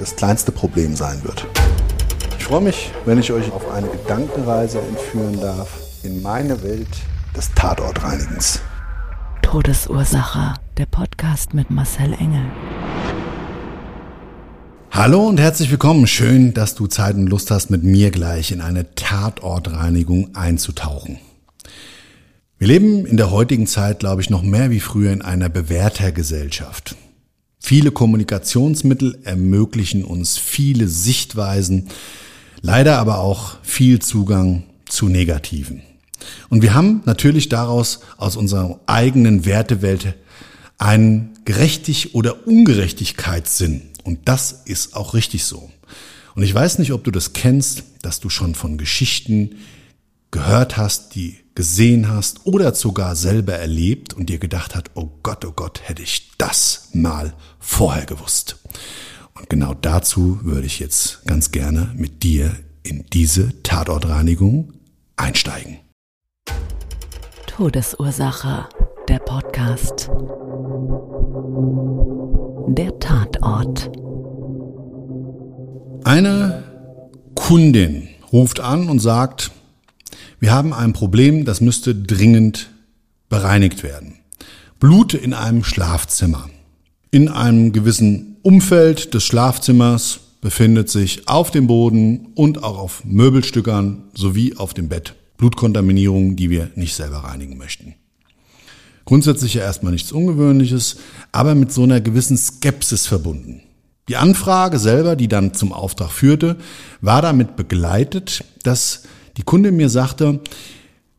das kleinste Problem sein wird. Ich freue mich, wenn ich euch auf eine Gedankenreise entführen darf in meine Welt des Tatortreinigens. Todesursache. Der Podcast mit Marcel Engel. Hallo und herzlich willkommen. Schön, dass du Zeit und Lust hast, mit mir gleich in eine Tatortreinigung einzutauchen. Wir leben in der heutigen Zeit, glaube ich, noch mehr wie früher in einer Bewertergesellschaft. Viele Kommunikationsmittel ermöglichen uns viele Sichtweisen, leider aber auch viel Zugang zu Negativen. Und wir haben natürlich daraus aus unserer eigenen Wertewelt einen Gerechtig- oder Ungerechtigkeitssinn. Und das ist auch richtig so. Und ich weiß nicht, ob du das kennst, dass du schon von Geschichten gehört hast, die gesehen hast oder sogar selber erlebt und dir gedacht hat, oh Gott, oh Gott, hätte ich das mal vorher gewusst. Und genau dazu würde ich jetzt ganz gerne mit dir in diese Tatortreinigung einsteigen. Todesursache. Der Podcast. Der Tatort. Eine Kundin ruft an und sagt, wir haben ein Problem, das müsste dringend bereinigt werden. Blut in einem Schlafzimmer. In einem gewissen Umfeld des Schlafzimmers befindet sich auf dem Boden und auch auf Möbelstückern sowie auf dem Bett Blutkontaminierung, die wir nicht selber reinigen möchten. Grundsätzlich ja erstmal nichts Ungewöhnliches, aber mit so einer gewissen Skepsis verbunden. Die Anfrage selber, die dann zum Auftrag führte, war damit begleitet, dass die Kundin mir sagte,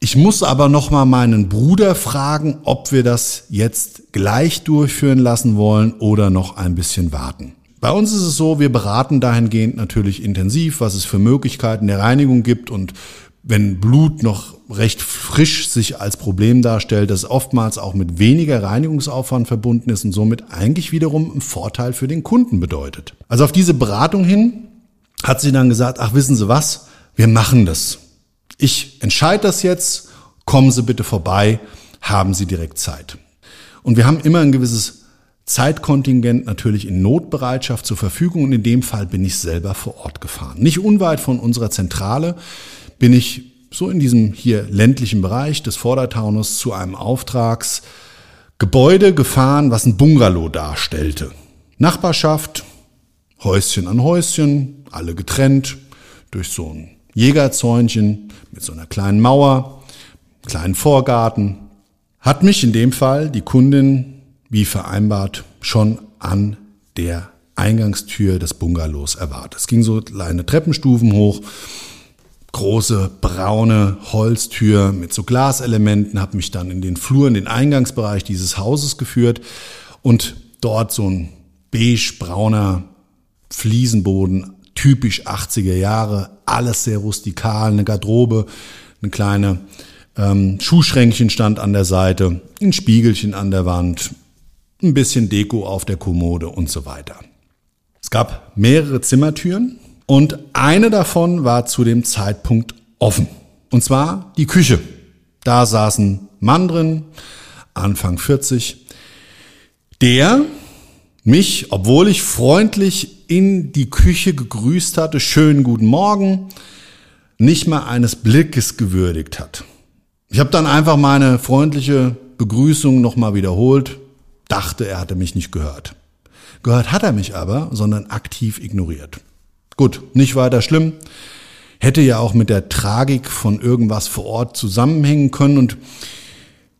ich muss aber noch mal meinen Bruder fragen, ob wir das jetzt gleich durchführen lassen wollen oder noch ein bisschen warten. Bei uns ist es so, wir beraten dahingehend natürlich intensiv, was es für Möglichkeiten der Reinigung gibt und wenn Blut noch recht frisch sich als Problem darstellt, das oftmals auch mit weniger Reinigungsaufwand verbunden ist und somit eigentlich wiederum einen Vorteil für den Kunden bedeutet. Also auf diese Beratung hin hat sie dann gesagt, ach wissen Sie was, wir machen das. Ich entscheide das jetzt, kommen Sie bitte vorbei, haben Sie direkt Zeit. Und wir haben immer ein gewisses Zeitkontingent natürlich in Notbereitschaft zur Verfügung und in dem Fall bin ich selber vor Ort gefahren. Nicht unweit von unserer Zentrale bin ich so in diesem hier ländlichen Bereich des Vordertaunus zu einem Auftragsgebäude gefahren, was ein Bungalow darstellte. Nachbarschaft, Häuschen an Häuschen, alle getrennt durch so ein Jägerzäunchen mit so einer kleinen Mauer, kleinen Vorgarten. Hat mich in dem Fall die Kundin, wie vereinbart, schon an der Eingangstür des Bungalows erwartet. Es ging so kleine Treppenstufen hoch große braune Holztür mit so Glaselementen, habe mich dann in den Flur, in den Eingangsbereich dieses Hauses geführt und dort so ein beige-brauner Fliesenboden, typisch 80er Jahre, alles sehr rustikal, eine Garderobe, eine kleine ähm, Schuhschränkchen stand an der Seite, ein Spiegelchen an der Wand, ein bisschen Deko auf der Kommode und so weiter. Es gab mehrere Zimmertüren, und eine davon war zu dem Zeitpunkt offen. Und zwar die Küche. Da saß ein Mann drin, Anfang 40, der mich, obwohl ich freundlich in die Küche gegrüßt hatte, schönen guten Morgen, nicht mal eines Blickes gewürdigt hat. Ich habe dann einfach meine freundliche Begrüßung nochmal wiederholt, dachte, er hatte mich nicht gehört. Gehört hat er mich aber, sondern aktiv ignoriert. Gut, nicht weiter schlimm. Hätte ja auch mit der Tragik von irgendwas vor Ort zusammenhängen können und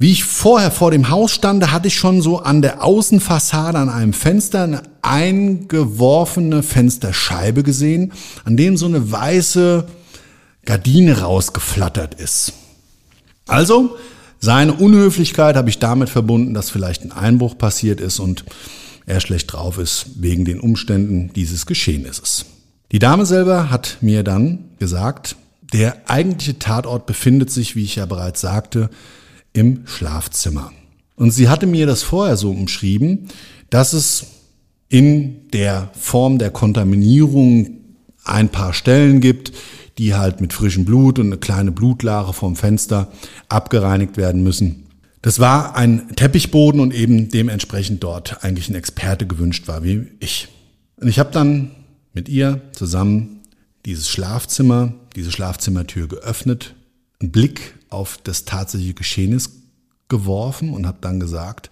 wie ich vorher vor dem Haus stand, hatte ich schon so an der Außenfassade an einem Fenster eine eingeworfene Fensterscheibe gesehen, an dem so eine weiße Gardine rausgeflattert ist. Also, seine Unhöflichkeit habe ich damit verbunden, dass vielleicht ein Einbruch passiert ist und er schlecht drauf ist wegen den Umständen dieses Geschehnisses. Die Dame selber hat mir dann gesagt, der eigentliche Tatort befindet sich, wie ich ja bereits sagte, im Schlafzimmer. Und sie hatte mir das vorher so umschrieben, dass es in der Form der Kontaminierung ein paar Stellen gibt, die halt mit frischem Blut und eine kleine Blutlache vom Fenster abgereinigt werden müssen. Das war ein Teppichboden und eben dementsprechend dort eigentlich ein Experte gewünscht war wie ich. Und ich habe dann mit ihr zusammen dieses Schlafzimmer, diese Schlafzimmertür geöffnet, einen Blick auf das tatsächliche Geschehnis geworfen und habe dann gesagt,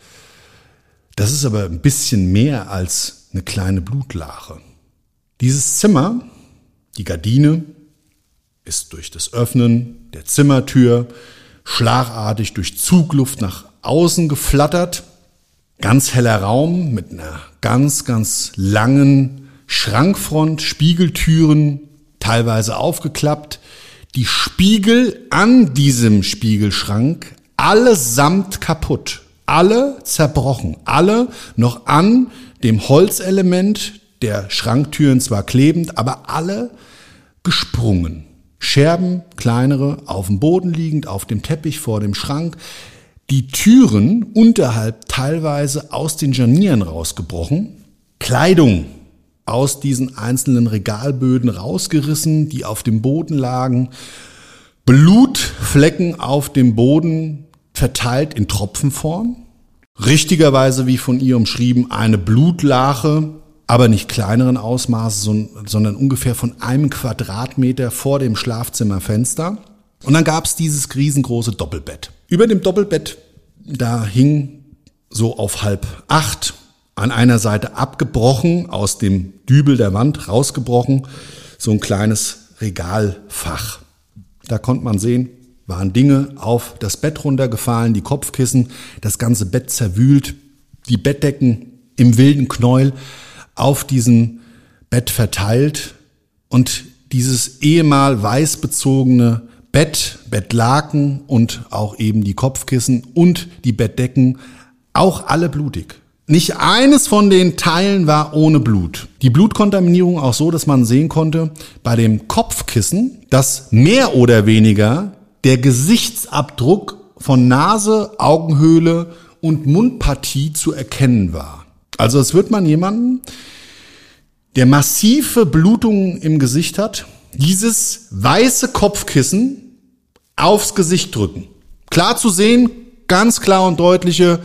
das ist aber ein bisschen mehr als eine kleine Blutlache. Dieses Zimmer, die Gardine, ist durch das Öffnen der Zimmertür schlagartig durch Zugluft nach außen geflattert. Ganz heller Raum mit einer ganz, ganz langen Schrankfront, Spiegeltüren, teilweise aufgeklappt. Die Spiegel an diesem Spiegelschrank allesamt kaputt, alle zerbrochen, alle noch an dem Holzelement der Schranktüren zwar klebend, aber alle gesprungen. Scherben, kleinere, auf dem Boden liegend, auf dem Teppich vor dem Schrank. Die Türen unterhalb teilweise aus den Janieren rausgebrochen. Kleidung aus diesen einzelnen Regalböden rausgerissen, die auf dem Boden lagen. Blutflecken auf dem Boden verteilt in Tropfenform. Richtigerweise, wie von ihr umschrieben, eine Blutlache aber nicht kleineren Ausmaßes, sondern ungefähr von einem Quadratmeter vor dem Schlafzimmerfenster. Und dann gab es dieses riesengroße Doppelbett. Über dem Doppelbett, da hing so auf halb acht, an einer Seite abgebrochen, aus dem Dübel der Wand rausgebrochen, so ein kleines Regalfach. Da konnte man sehen, waren Dinge auf das Bett runtergefallen, die Kopfkissen, das ganze Bett zerwühlt, die Bettdecken im wilden Knäuel auf diesem Bett verteilt und dieses ehemal weiß bezogene Bett, Bettlaken und auch eben die Kopfkissen und die Bettdecken auch alle blutig. Nicht eines von den Teilen war ohne Blut. Die Blutkontaminierung auch so, dass man sehen konnte bei dem Kopfkissen, dass mehr oder weniger der Gesichtsabdruck von Nase, Augenhöhle und Mundpartie zu erkennen war. Also es wird man jemanden, der massive Blutungen im Gesicht hat, dieses weiße Kopfkissen aufs Gesicht drücken. Klar zu sehen, ganz klar und deutliche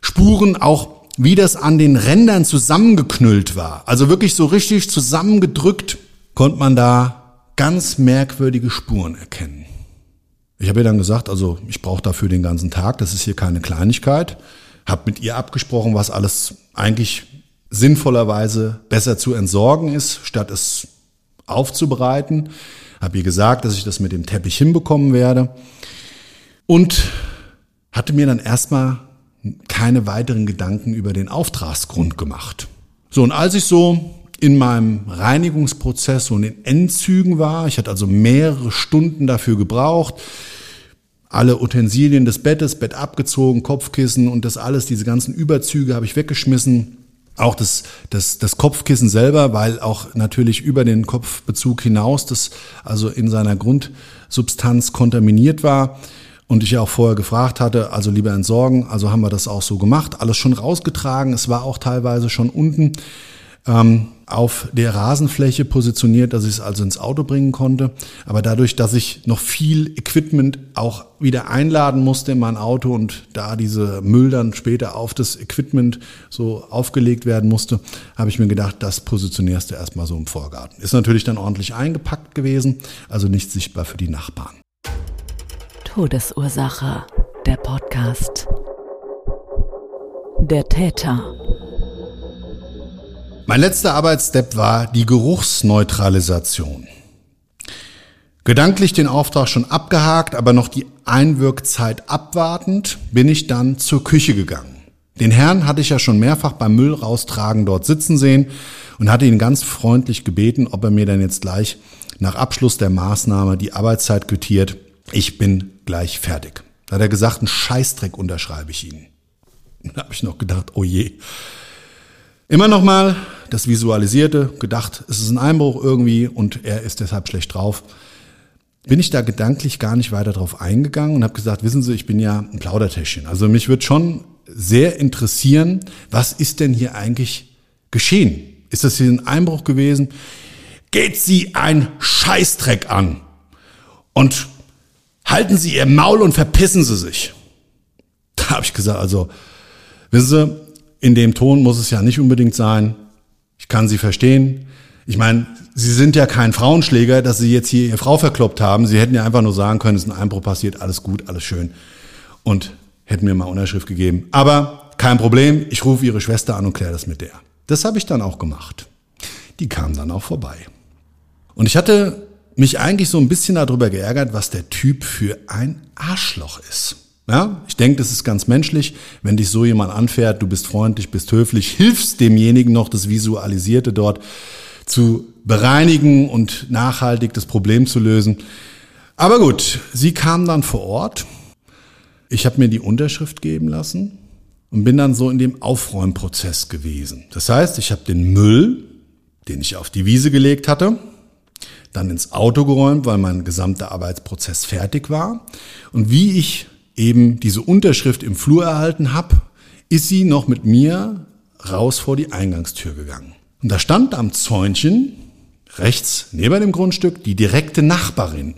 Spuren, auch wie das an den Rändern zusammengeknüllt war. Also wirklich so richtig zusammengedrückt, konnte man da ganz merkwürdige Spuren erkennen. Ich habe ihr dann gesagt, also ich brauche dafür den ganzen Tag, das ist hier keine Kleinigkeit. Hab mit ihr abgesprochen, was alles eigentlich sinnvollerweise besser zu entsorgen ist, statt es aufzubereiten. Habe ihr gesagt, dass ich das mit dem Teppich hinbekommen werde. Und hatte mir dann erstmal keine weiteren Gedanken über den Auftragsgrund gemacht. So, und als ich so in meinem Reinigungsprozess so in Endzügen war, ich hatte also mehrere Stunden dafür gebraucht, alle Utensilien des Bettes, Bett abgezogen, Kopfkissen und das alles, diese ganzen Überzüge habe ich weggeschmissen. Auch das, das, das Kopfkissen selber, weil auch natürlich über den Kopfbezug hinaus das also in seiner Grundsubstanz kontaminiert war. Und ich ja auch vorher gefragt hatte, also lieber entsorgen. Also haben wir das auch so gemacht. Alles schon rausgetragen. Es war auch teilweise schon unten ähm, auf der Rasenfläche positioniert, dass ich es also ins Auto bringen konnte. Aber dadurch, dass ich noch viel Equipment auch wieder einladen musste in mein Auto und da diese Müll dann später auf das Equipment so aufgelegt werden musste, habe ich mir gedacht, das positionierst du erstmal so im Vorgarten. Ist natürlich dann ordentlich eingepackt gewesen, also nicht sichtbar für die Nachbarn. Todesursache, der Podcast. Der Täter Mein letzter Arbeitsstep war die Geruchsneutralisation. Gedanklich den Auftrag schon abgehakt, aber noch die Einwirkzeit abwartend, bin ich dann zur Küche gegangen. Den Herrn hatte ich ja schon mehrfach beim Müll raustragen dort sitzen sehen und hatte ihn ganz freundlich gebeten, ob er mir dann jetzt gleich nach Abschluss der Maßnahme die Arbeitszeit quittiert. Ich bin gleich fertig. Da hat er gesagt, einen Scheißdreck unterschreibe ich Ihnen. Da habe ich noch gedacht, oh je. Immer noch mal das Visualisierte, gedacht, es ist ein Einbruch irgendwie und er ist deshalb schlecht drauf. Bin ich da gedanklich gar nicht weiter drauf eingegangen und habe gesagt, wissen Sie, ich bin ja ein Plaudertäschchen. Also mich wird schon sehr interessieren, was ist denn hier eigentlich geschehen? Ist das hier ein Einbruch gewesen? Geht Sie ein Scheißdreck an und halten Sie Ihr Maul und verpissen Sie sich. Da habe ich gesagt, also wissen Sie, in dem Ton muss es ja nicht unbedingt sein. Ich kann Sie verstehen. Ich meine, Sie sind ja kein Frauenschläger, dass Sie jetzt hier Ihre Frau verkloppt haben. Sie hätten ja einfach nur sagen können, es ist ein Einbruch passiert, alles gut, alles schön. Und hätten mir mal Unterschrift gegeben. Aber kein Problem, ich rufe Ihre Schwester an und kläre das mit der. Das habe ich dann auch gemacht. Die kam dann auch vorbei. Und ich hatte mich eigentlich so ein bisschen darüber geärgert, was der Typ für ein Arschloch ist. Ja, ich denke, das ist ganz menschlich, wenn dich so jemand anfährt, du bist freundlich, bist höflich, hilfst demjenigen noch das Visualisierte dort zu bereinigen und nachhaltig das Problem zu lösen. Aber gut, sie kam dann vor Ort. Ich habe mir die Unterschrift geben lassen und bin dann so in dem Aufräumprozess gewesen. Das heißt, ich habe den Müll, den ich auf die Wiese gelegt hatte, dann ins Auto geräumt, weil mein gesamter Arbeitsprozess fertig war. Und wie ich eben diese Unterschrift im Flur erhalten habe, ist sie noch mit mir raus vor die Eingangstür gegangen. Und da stand am Zäunchen rechts neben dem Grundstück die direkte Nachbarin.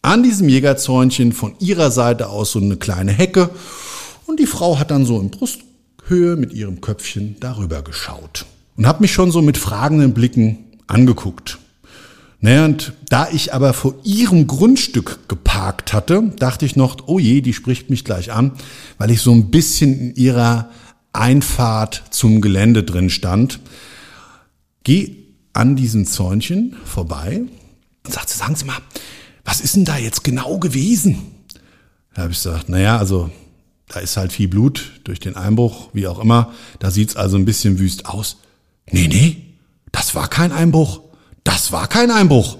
An diesem Jägerzäunchen von ihrer Seite aus so eine kleine Hecke und die Frau hat dann so in Brusthöhe mit ihrem Köpfchen darüber geschaut und hat mich schon so mit fragenden Blicken angeguckt. Naja, und da ich aber vor ihrem Grundstück geparkt hatte, dachte ich noch, oh je, die spricht mich gleich an, weil ich so ein bisschen in ihrer Einfahrt zum Gelände drin stand. Geh an diesem Zäunchen vorbei und sagte, sagen Sie mal, was ist denn da jetzt genau gewesen? Da habe ich gesagt, naja, also da ist halt viel Blut durch den Einbruch, wie auch immer. Da sieht's also ein bisschen wüst aus. Nee, nee, das war kein Einbruch. Das war kein Einbruch.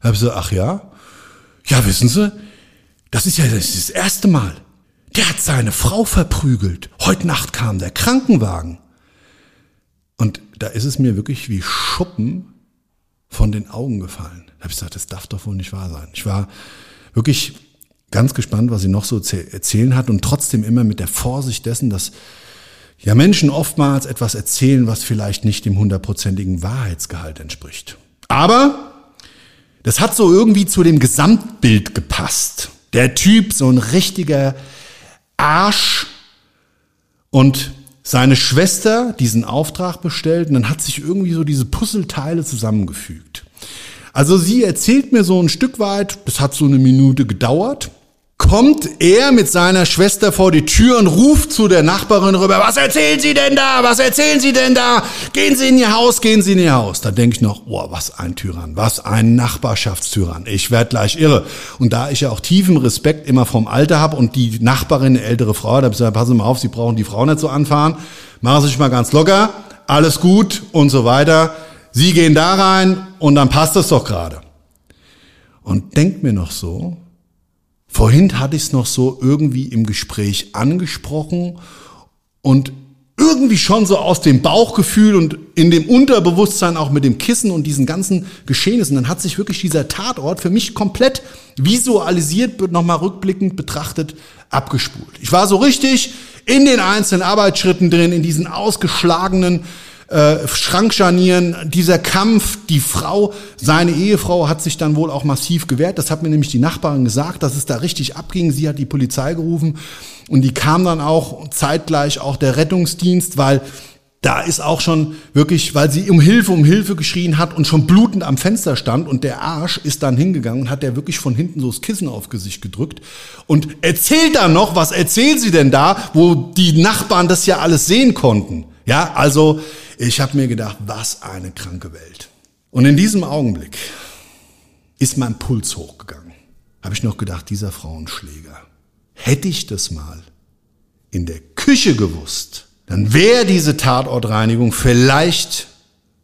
Da habe ich gesagt, ach ja? Ja, wissen Sie, das ist ja das, ist das erste Mal. Der hat seine Frau verprügelt. Heute Nacht kam der Krankenwagen. Und da ist es mir wirklich wie Schuppen von den Augen gefallen. Da habe ich gesagt, das darf doch wohl nicht wahr sein. Ich war wirklich ganz gespannt, was sie noch so erzählen hat und trotzdem immer mit der Vorsicht dessen, dass ja Menschen oftmals etwas erzählen, was vielleicht nicht dem hundertprozentigen Wahrheitsgehalt entspricht. Aber das hat so irgendwie zu dem Gesamtbild gepasst. Der Typ, so ein richtiger Arsch und seine Schwester diesen Auftrag bestellt und dann hat sich irgendwie so diese Puzzleteile zusammengefügt. Also sie erzählt mir so ein Stück weit, das hat so eine Minute gedauert, kommt er mit seiner Schwester vor die Tür und ruft zu der Nachbarin rüber, was erzählen Sie denn da? Was erzählen Sie denn da? Gehen Sie in Ihr Haus, gehen Sie in Ihr Haus. Da denke ich noch, oh, was ein Tyrann, was ein Nachbarschaftstyrann. Ich werd gleich irre. Und da ich ja auch tiefen Respekt immer vom Alter habe und die Nachbarin, eine ältere Frau, da ich passen Sie mal auf, Sie brauchen die Frau nicht so anfahren. Machen Sie sich mal ganz locker, alles gut und so weiter. Sie gehen da rein und dann passt es doch gerade. Und denkt mir noch so, Vorhin hatte ich es noch so irgendwie im Gespräch angesprochen und irgendwie schon so aus dem Bauchgefühl und in dem Unterbewusstsein auch mit dem Kissen und diesen ganzen Geschehnissen, dann hat sich wirklich dieser Tatort für mich komplett visualisiert, nochmal rückblickend betrachtet, abgespult. Ich war so richtig in den einzelnen Arbeitsschritten drin, in diesen ausgeschlagenen äh, Schrankscharnieren, dieser Kampf, die Frau, seine Ehefrau hat sich dann wohl auch massiv gewehrt. Das hat mir nämlich die Nachbarin gesagt, dass es da richtig abging. Sie hat die Polizei gerufen und die kam dann auch zeitgleich auch der Rettungsdienst, weil da ist auch schon wirklich, weil sie um Hilfe, um Hilfe geschrien hat und schon blutend am Fenster stand und der Arsch ist dann hingegangen und hat der wirklich von hinten so das Kissen auf Gesicht gedrückt und erzählt dann noch, was erzählt sie denn da, wo die Nachbarn das ja alles sehen konnten. Ja, also ich habe mir gedacht, was eine kranke Welt. Und in diesem Augenblick ist mein Puls hochgegangen. Habe ich noch gedacht, dieser Frauenschläger, hätte ich das mal in der Küche gewusst, dann wäre diese Tatortreinigung vielleicht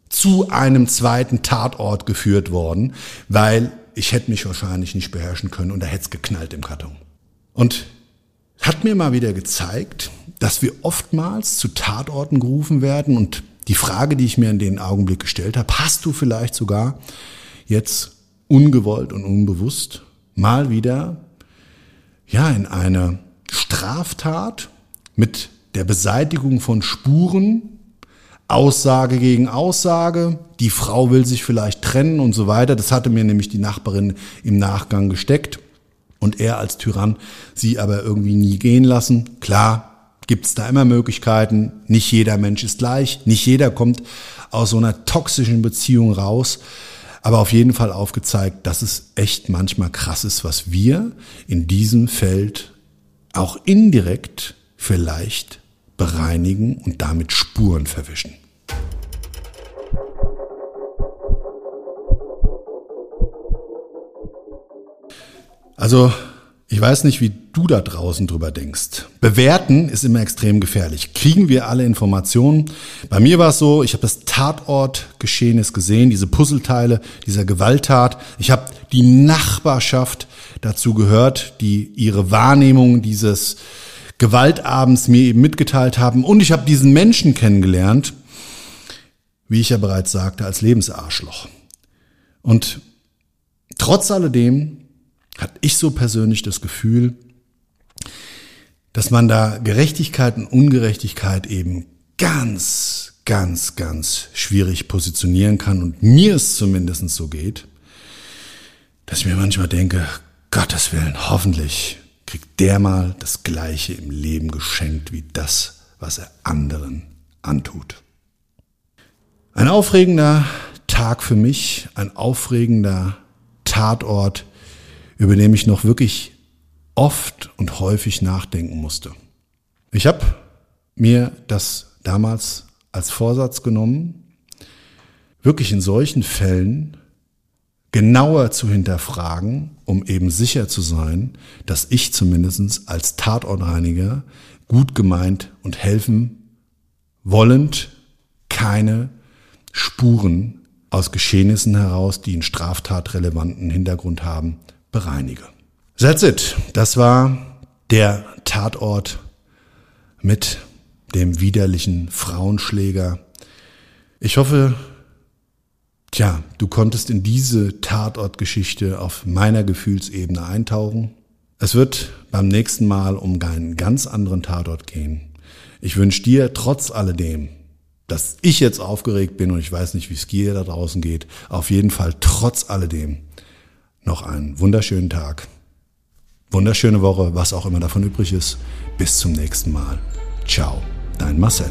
zu einem zweiten Tatort geführt worden, weil ich hätte mich wahrscheinlich nicht beherrschen können und da hätte es geknallt im Karton. Und hat mir mal wieder gezeigt, dass wir oftmals zu Tatorten gerufen werden und die Frage, die ich mir in den Augenblick gestellt habe, hast du vielleicht sogar jetzt ungewollt und unbewusst mal wieder ja in eine Straftat mit der Beseitigung von Spuren, Aussage gegen Aussage, die Frau will sich vielleicht trennen und so weiter. Das hatte mir nämlich die Nachbarin im Nachgang gesteckt und er als Tyrann sie aber irgendwie nie gehen lassen. Klar, gibt's da immer Möglichkeiten. Nicht jeder Mensch ist gleich. Nicht jeder kommt aus so einer toxischen Beziehung raus. Aber auf jeden Fall aufgezeigt, dass es echt manchmal krass ist, was wir in diesem Feld auch indirekt vielleicht bereinigen und damit Spuren verwischen. Also, ich weiß nicht, wie du da draußen drüber denkst. Bewerten ist immer extrem gefährlich. Kriegen wir alle Informationen? Bei mir war es so, ich habe das Tatortgeschehnis gesehen, diese Puzzleteile dieser Gewalttat. Ich habe die Nachbarschaft dazu gehört, die ihre Wahrnehmung dieses Gewaltabends mir eben mitgeteilt haben. Und ich habe diesen Menschen kennengelernt, wie ich ja bereits sagte, als Lebensarschloch. Und trotz alledem hatte ich so persönlich das Gefühl, dass man da Gerechtigkeit und Ungerechtigkeit eben ganz, ganz, ganz schwierig positionieren kann und mir es zumindest so geht, dass ich mir manchmal denke, Gottes Willen, hoffentlich kriegt der mal das Gleiche im Leben geschenkt wie das, was er anderen antut. Ein aufregender Tag für mich, ein aufregender Tatort, über den ich noch wirklich oft und häufig nachdenken musste. Ich habe mir das damals als Vorsatz genommen, wirklich in solchen Fällen genauer zu hinterfragen, um eben sicher zu sein, dass ich zumindest als Tatortreiniger gut gemeint und helfen wollend keine Spuren aus Geschehnissen heraus, die einen straftatrelevanten Hintergrund haben, bereinige. That's it. Das war der Tatort mit dem widerlichen Frauenschläger. Ich hoffe, tja, du konntest in diese Tatortgeschichte auf meiner Gefühlsebene eintauchen. Es wird beim nächsten Mal um einen ganz anderen Tatort gehen. Ich wünsche dir trotz alledem, dass ich jetzt aufgeregt bin und ich weiß nicht, wie es dir da draußen geht, auf jeden Fall trotz alledem noch einen wunderschönen Tag, wunderschöne Woche, was auch immer davon übrig ist. Bis zum nächsten Mal. Ciao, dein Marcel.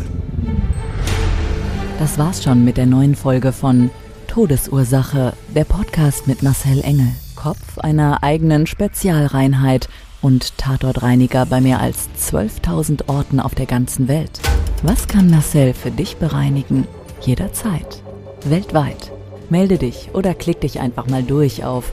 Das war's schon mit der neuen Folge von Todesursache, der Podcast mit Marcel Engel, Kopf einer eigenen Spezialreinheit und Tatortreiniger bei mehr als 12.000 Orten auf der ganzen Welt. Was kann Marcel für dich bereinigen? Jederzeit. Weltweit. Melde dich oder klick dich einfach mal durch auf